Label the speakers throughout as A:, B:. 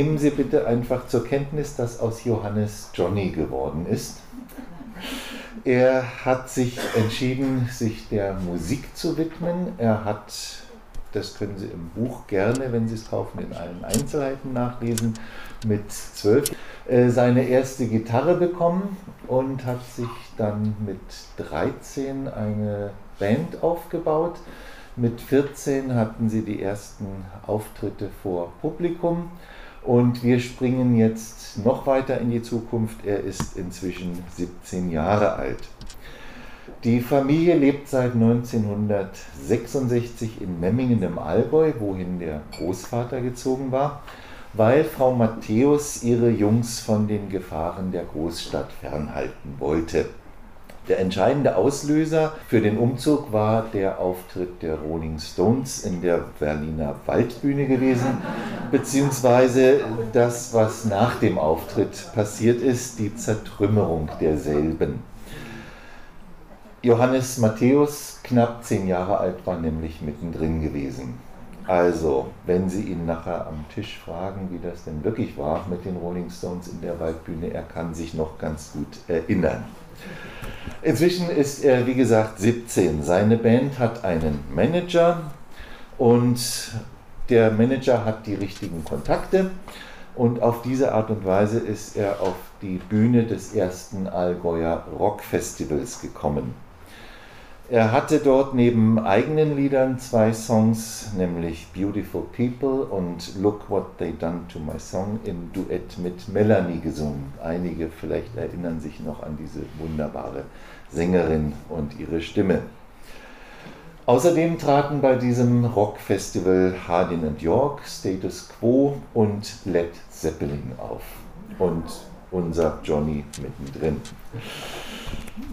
A: nehmen Sie bitte einfach zur Kenntnis, dass aus Johannes Johnny geworden ist. Er hat sich entschieden, sich der Musik zu widmen. Er hat, das können Sie im Buch gerne, wenn Sie es kaufen, in allen Einzelheiten nachlesen, mit zwölf äh, seine erste Gitarre bekommen und hat sich dann mit 13 eine Band aufgebaut. Mit 14 hatten sie die ersten Auftritte vor Publikum und wir springen jetzt noch weiter in die Zukunft. Er ist inzwischen 17 Jahre alt. Die Familie lebt seit 1966 in Memmingen im Allgäu, wohin der Großvater gezogen war, weil Frau Matthäus ihre Jungs von den Gefahren der Großstadt fernhalten wollte. Der entscheidende Auslöser für den Umzug war der Auftritt der Rolling Stones in der Berliner Waldbühne gewesen, beziehungsweise das, was nach dem Auftritt passiert ist, die Zertrümmerung derselben. Johannes Matthäus, knapp zehn Jahre alt, war nämlich mittendrin gewesen. Also, wenn Sie ihn nachher am Tisch fragen, wie das denn wirklich war mit den Rolling Stones in der Waldbühne, er kann sich noch ganz gut erinnern. Inzwischen ist er, wie gesagt, 17. Seine Band hat einen Manager und der Manager hat die richtigen Kontakte und auf diese Art und Weise ist er auf die Bühne des ersten Allgäuer Rockfestivals gekommen. Er hatte dort neben eigenen Liedern zwei Songs, nämlich Beautiful People und Look What They Done to My Song im Duett mit Melanie gesungen. Einige vielleicht erinnern sich noch an diese wunderbare Sängerin und ihre Stimme. Außerdem traten bei diesem Rockfestival Hardin and York, Status Quo und Led Zeppelin auf. Und unser Johnny mittendrin.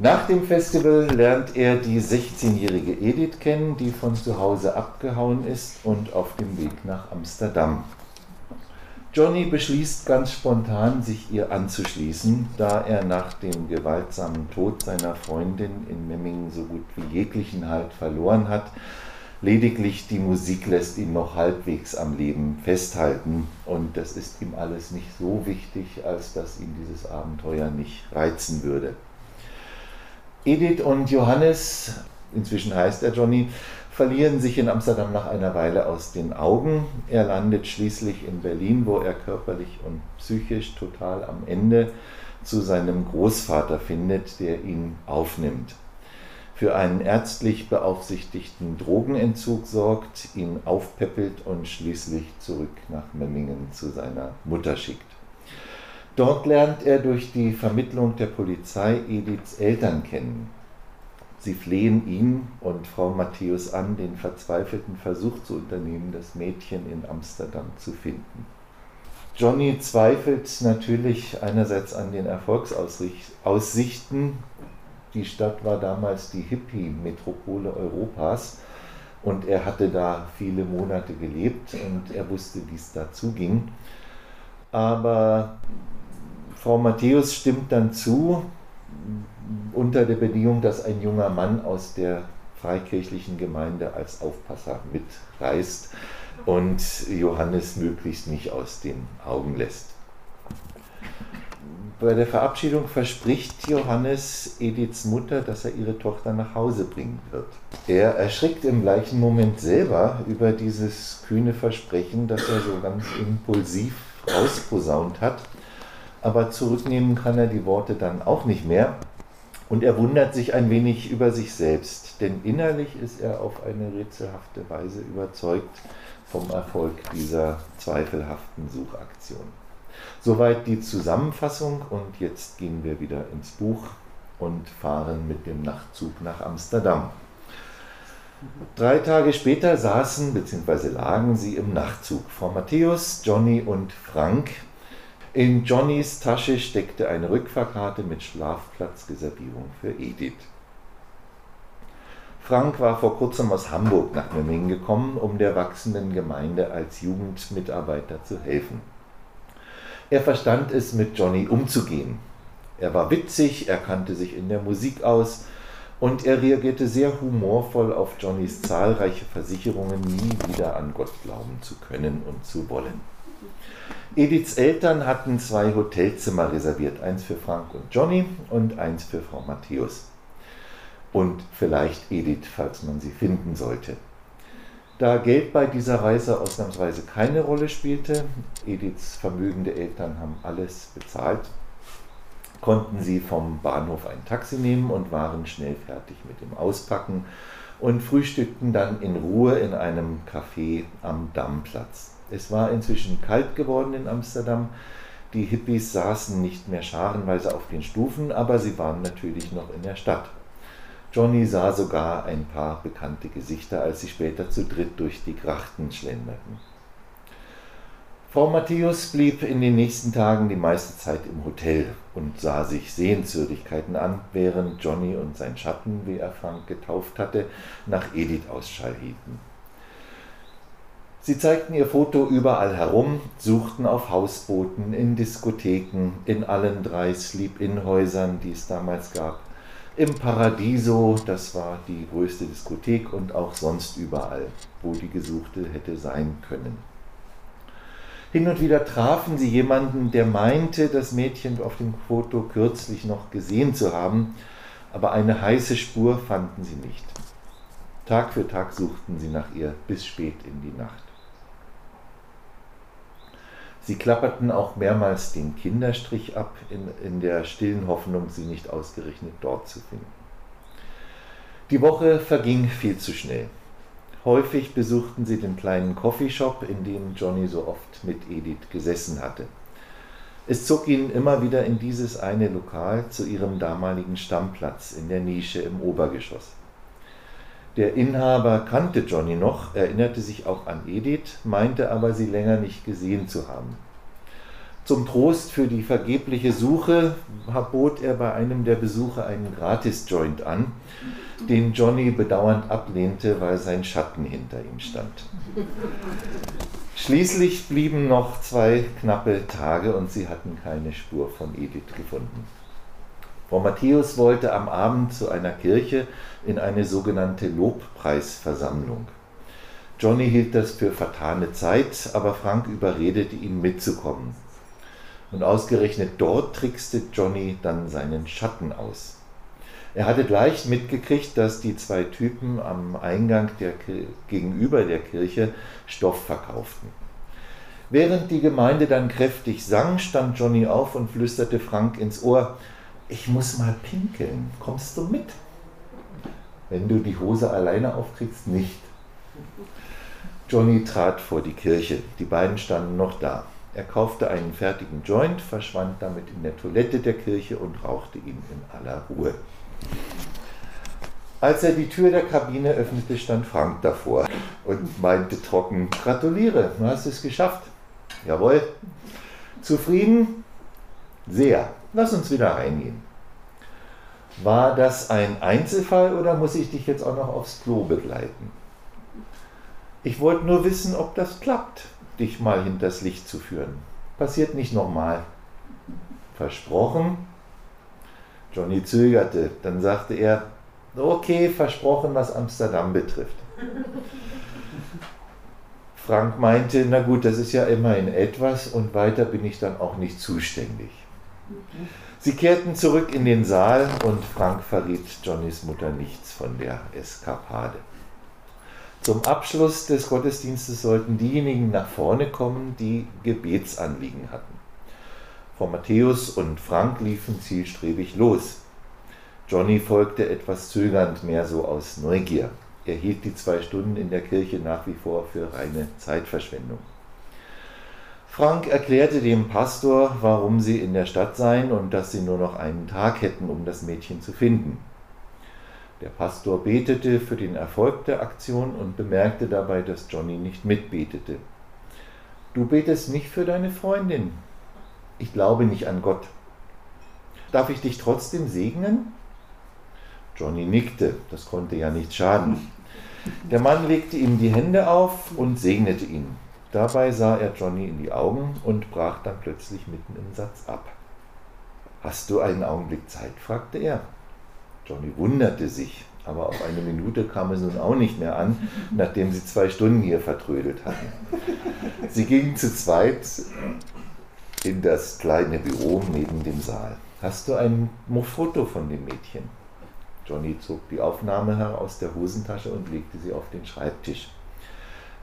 A: Nach dem Festival lernt er die 16-jährige Edith kennen, die von zu Hause abgehauen ist und auf dem Weg nach Amsterdam. Johnny beschließt ganz spontan, sich ihr anzuschließen, da er nach dem gewaltsamen Tod seiner Freundin in Memmingen so gut wie jeglichen Halt verloren hat. Lediglich die Musik lässt ihn noch halbwegs am Leben festhalten und das ist ihm alles nicht so wichtig, als dass ihn dieses Abenteuer nicht reizen würde. Edith und Johannes, inzwischen heißt er Johnny, verlieren sich in Amsterdam nach einer Weile aus den Augen. Er landet schließlich in Berlin, wo er körperlich und psychisch total am Ende zu seinem Großvater findet, der ihn aufnimmt. Für einen ärztlich beaufsichtigten Drogenentzug sorgt, ihn aufpäppelt und schließlich zurück nach Memmingen zu seiner Mutter schickt. Dort lernt er durch die Vermittlung der Polizei Ediths Eltern kennen. Sie flehen ihn und Frau Matthäus an, den verzweifelten Versuch zu unternehmen, das Mädchen in Amsterdam zu finden. Johnny zweifelt natürlich einerseits an den Erfolgsaussichten. Die Stadt war damals die Hippie-Metropole Europas und er hatte da viele Monate gelebt und er wusste, wie es da zuging. Aber Frau Matthäus stimmt dann zu, unter der Bedingung, dass ein junger Mann aus der freikirchlichen Gemeinde als Aufpasser mitreist und Johannes möglichst nicht aus den Augen lässt. Bei der Verabschiedung verspricht Johannes Ediths Mutter, dass er ihre Tochter nach Hause bringen wird. Er erschrickt im gleichen Moment selber über dieses kühne Versprechen, das er so ganz impulsiv rausposaunt hat aber zurücknehmen kann er die Worte dann auch nicht mehr. Und er wundert sich ein wenig über sich selbst, denn innerlich ist er auf eine rätselhafte Weise überzeugt vom Erfolg dieser zweifelhaften Suchaktion. Soweit die Zusammenfassung und jetzt gehen wir wieder ins Buch und fahren mit dem Nachtzug nach Amsterdam. Drei Tage später saßen bzw. lagen sie im Nachtzug. Frau Matthäus, Johnny und Frank in Johnnys Tasche steckte eine Rückfahrkarte mit Schlafplatzreservierung für Edith. Frank war vor kurzem aus Hamburg nach Memmingen gekommen, um der wachsenden Gemeinde als Jugendmitarbeiter zu helfen. Er verstand es, mit Johnny umzugehen. Er war witzig, er kannte sich in der Musik aus und er reagierte sehr humorvoll auf Johnnys zahlreiche Versicherungen, nie wieder an Gott glauben zu können und zu wollen. Ediths Eltern hatten zwei Hotelzimmer reserviert, eins für Frank und Johnny und eins für Frau Matthäus. Und vielleicht Edith, falls man sie finden sollte. Da Geld bei dieser Reise ausnahmsweise keine Rolle spielte, Ediths vermögende Eltern haben alles bezahlt, konnten sie vom Bahnhof ein Taxi nehmen und waren schnell fertig mit dem Auspacken und frühstückten dann in Ruhe in einem Café am Dammplatz. Es war inzwischen kalt geworden in Amsterdam. Die Hippies saßen nicht mehr scharenweise auf den Stufen, aber sie waren natürlich noch in der Stadt. Johnny sah sogar ein paar bekannte Gesichter, als sie später zu dritt durch die Grachten schlenderten. Frau Matthäus blieb in den nächsten Tagen die meiste Zeit im Hotel und sah sich Sehenswürdigkeiten an, während Johnny und sein Schatten, wie er Frank getauft hatte, nach Edith Ausschall hielten. Sie zeigten ihr Foto überall herum, suchten auf Hausbooten, in Diskotheken, in allen drei Sleep-In-Häusern, die es damals gab, im Paradiso, das war die größte Diskothek, und auch sonst überall, wo die Gesuchte hätte sein können. Hin und wieder trafen sie jemanden, der meinte, das Mädchen auf dem Foto kürzlich noch gesehen zu haben, aber eine heiße Spur fanden sie nicht. Tag für Tag suchten sie nach ihr bis spät in die Nacht. Sie klapperten auch mehrmals den Kinderstrich ab, in, in der stillen Hoffnung, sie nicht ausgerechnet dort zu finden. Die Woche verging viel zu schnell. Häufig besuchten sie den kleinen Coffeeshop, in dem Johnny so oft mit Edith gesessen hatte. Es zog ihn immer wieder in dieses eine Lokal zu ihrem damaligen Stammplatz in der Nische im Obergeschoss. Der Inhaber kannte Johnny noch, erinnerte sich auch an Edith, meinte aber, sie länger nicht gesehen zu haben. Zum Trost für die vergebliche Suche bot er bei einem der Besuche einen Gratis-Joint an, den Johnny bedauernd ablehnte, weil sein Schatten hinter ihm stand. Schließlich blieben noch zwei knappe Tage und sie hatten keine Spur von Edith gefunden. Frau Matthäus wollte am Abend zu einer Kirche in eine sogenannte Lobpreisversammlung. Johnny hielt das für vertane Zeit, aber Frank überredete ihn mitzukommen. Und ausgerechnet dort trickste Johnny dann seinen Schatten aus. Er hatte gleich mitgekriegt, dass die zwei Typen am Eingang der, gegenüber der Kirche Stoff verkauften. Während die Gemeinde dann kräftig sang, stand Johnny auf und flüsterte Frank ins Ohr, ich muss mal pinkeln, kommst du mit? Wenn du die Hose alleine aufkriegst, nicht. Johnny trat vor die Kirche, die beiden standen noch da. Er kaufte einen fertigen Joint, verschwand damit in der Toilette der Kirche und rauchte ihn in aller Ruhe. Als er die Tür der Kabine öffnete, stand Frank davor und meinte trocken, gratuliere, du hast es geschafft. Jawohl. Zufrieden? Sehr. Lass uns wieder reingehen. War das ein Einzelfall oder muss ich dich jetzt auch noch aufs Klo begleiten? Ich wollte nur wissen, ob das klappt, dich mal hinters Licht zu führen. Passiert nicht nochmal. Versprochen? Johnny zögerte. Dann sagte er, okay, versprochen, was Amsterdam betrifft. Frank meinte, na gut, das ist ja immerhin etwas und weiter bin ich dann auch nicht zuständig. Sie kehrten zurück in den Saal und Frank verriet Johnnys Mutter nichts von der Eskapade. Zum Abschluss des Gottesdienstes sollten diejenigen nach vorne kommen, die Gebetsanliegen hatten. Frau Matthäus und Frank liefen zielstrebig los. Johnny folgte etwas zögernd, mehr so aus Neugier. Er hielt die zwei Stunden in der Kirche nach wie vor für reine Zeitverschwendung. Frank erklärte dem Pastor, warum sie in der Stadt seien und dass sie nur noch einen Tag hätten, um das Mädchen zu finden. Der Pastor betete für den Erfolg der Aktion und bemerkte dabei, dass Johnny nicht mitbetete. Du betest nicht für deine Freundin. Ich glaube nicht an Gott. Darf ich dich trotzdem segnen? Johnny nickte, das konnte ja nicht schaden. Der Mann legte ihm die Hände auf und segnete ihn. Dabei sah er Johnny in die Augen und brach dann plötzlich mitten im Satz ab. Hast du einen Augenblick Zeit? fragte er. Johnny wunderte sich. Aber auf eine Minute kam es nun auch nicht mehr an, nachdem sie zwei Stunden hier vertrödelt hatten. Sie gingen zu zweit in das kleine Büro neben dem Saal. Hast du ein Foto von dem Mädchen? Johnny zog die Aufnahme aus der Hosentasche und legte sie auf den Schreibtisch.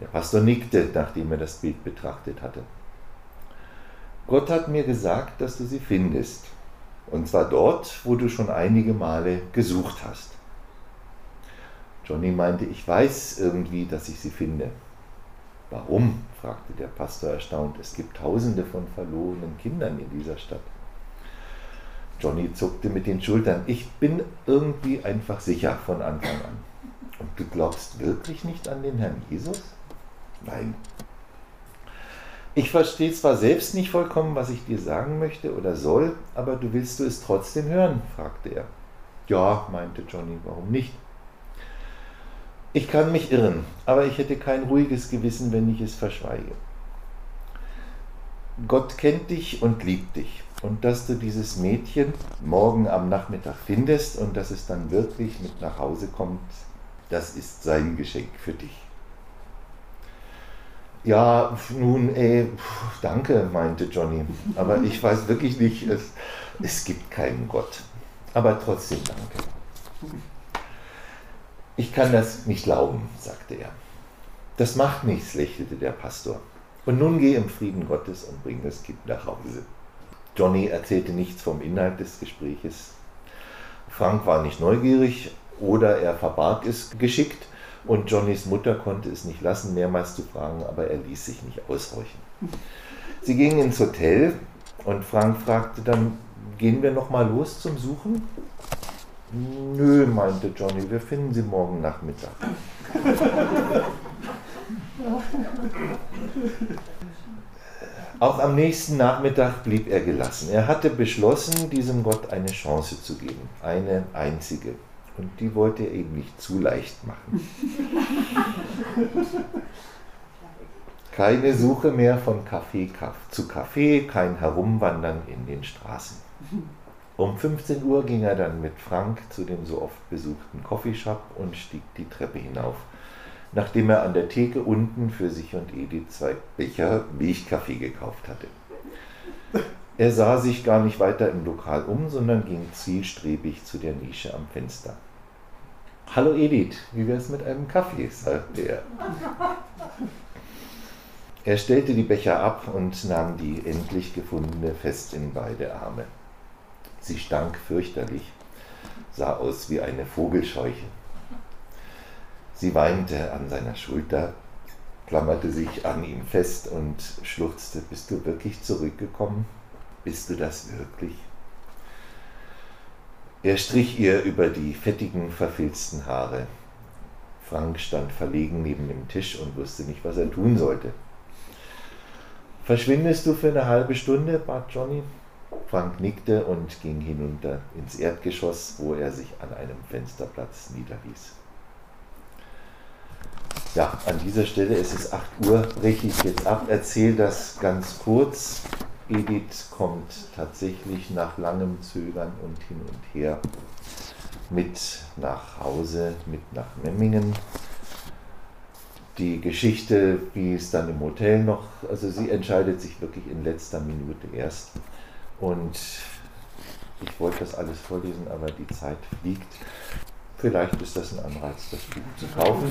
A: Der Pastor nickte, nachdem er das Bild betrachtet hatte. Gott hat mir gesagt, dass du sie findest. Und zwar dort, wo du schon einige Male gesucht hast. Johnny meinte, ich weiß irgendwie, dass ich sie finde. Warum? fragte der Pastor erstaunt. Es gibt tausende von verlorenen Kindern in dieser Stadt. Johnny zuckte mit den Schultern. Ich bin irgendwie einfach sicher von Anfang an. Und du glaubst wirklich nicht an den Herrn Jesus? Nein. Ich verstehe zwar selbst nicht vollkommen, was ich dir sagen möchte oder soll, aber du willst du es trotzdem hören? fragte er. Ja, meinte Johnny, warum nicht? Ich kann mich irren, aber ich hätte kein ruhiges Gewissen, wenn ich es verschweige. Gott kennt dich und liebt dich. Und dass du dieses Mädchen morgen am Nachmittag findest und dass es dann wirklich mit nach Hause kommt, das ist sein Geschenk für dich. Ja, nun, ey, danke, meinte Johnny. Aber ich weiß wirklich nicht, es, es gibt keinen Gott. Aber trotzdem danke. Ich kann das nicht glauben, sagte er. Das macht nichts, lächelte der Pastor. Und nun geh im Frieden Gottes und bring das Kind nach Hause. Johnny erzählte nichts vom Inhalt des Gespräches. Frank war nicht neugierig oder er verbarg es geschickt und Johnnys Mutter konnte es nicht lassen, mehrmals zu fragen, aber er ließ sich nicht ausräuchen. Sie gingen ins Hotel und Frank fragte dann, gehen wir noch mal los zum Suchen? Nö, meinte Johnny, wir finden sie morgen Nachmittag. Auch am nächsten Nachmittag blieb er gelassen. Er hatte beschlossen, diesem Gott eine Chance zu geben, eine einzige. Und die wollte er eben nicht zu leicht machen. Keine Suche mehr von Kaffee zu Kaffee, kein Herumwandern in den Straßen. Um 15 Uhr ging er dann mit Frank zu dem so oft besuchten Coffeeshop und stieg die Treppe hinauf, nachdem er an der Theke unten für sich und Edith zwei Becher Milchkaffee gekauft hatte. Er sah sich gar nicht weiter im Lokal um, sondern ging zielstrebig zu der Nische am Fenster. Hallo Edith, wie wär's mit einem Kaffee? sagte er. Er stellte die Becher ab und nahm die endlich gefundene fest in beide Arme. Sie stank fürchterlich, sah aus wie eine Vogelscheuche. Sie weinte an seiner Schulter, klammerte sich an ihm fest und schluchzte, bist du wirklich zurückgekommen? Bist du das wirklich? Er strich ihr über die fettigen, verfilzten Haare. Frank stand verlegen neben dem Tisch und wusste nicht, was er tun sollte. Verschwindest du für eine halbe Stunde? bat Johnny. Frank nickte und ging hinunter ins Erdgeschoss, wo er sich an einem Fensterplatz niederließ. Ja, an dieser Stelle, es ist 8 Uhr, breche ich jetzt ab, erzähle das ganz kurz. Edith kommt tatsächlich nach langem Zögern und hin und her mit nach Hause, mit nach Memmingen. Die Geschichte, wie es dann im Hotel noch, also sie entscheidet sich wirklich in letzter Minute erst. Und ich wollte das alles vorlesen, aber die Zeit fliegt. Vielleicht ist das ein Anreiz, das Buch zu kaufen.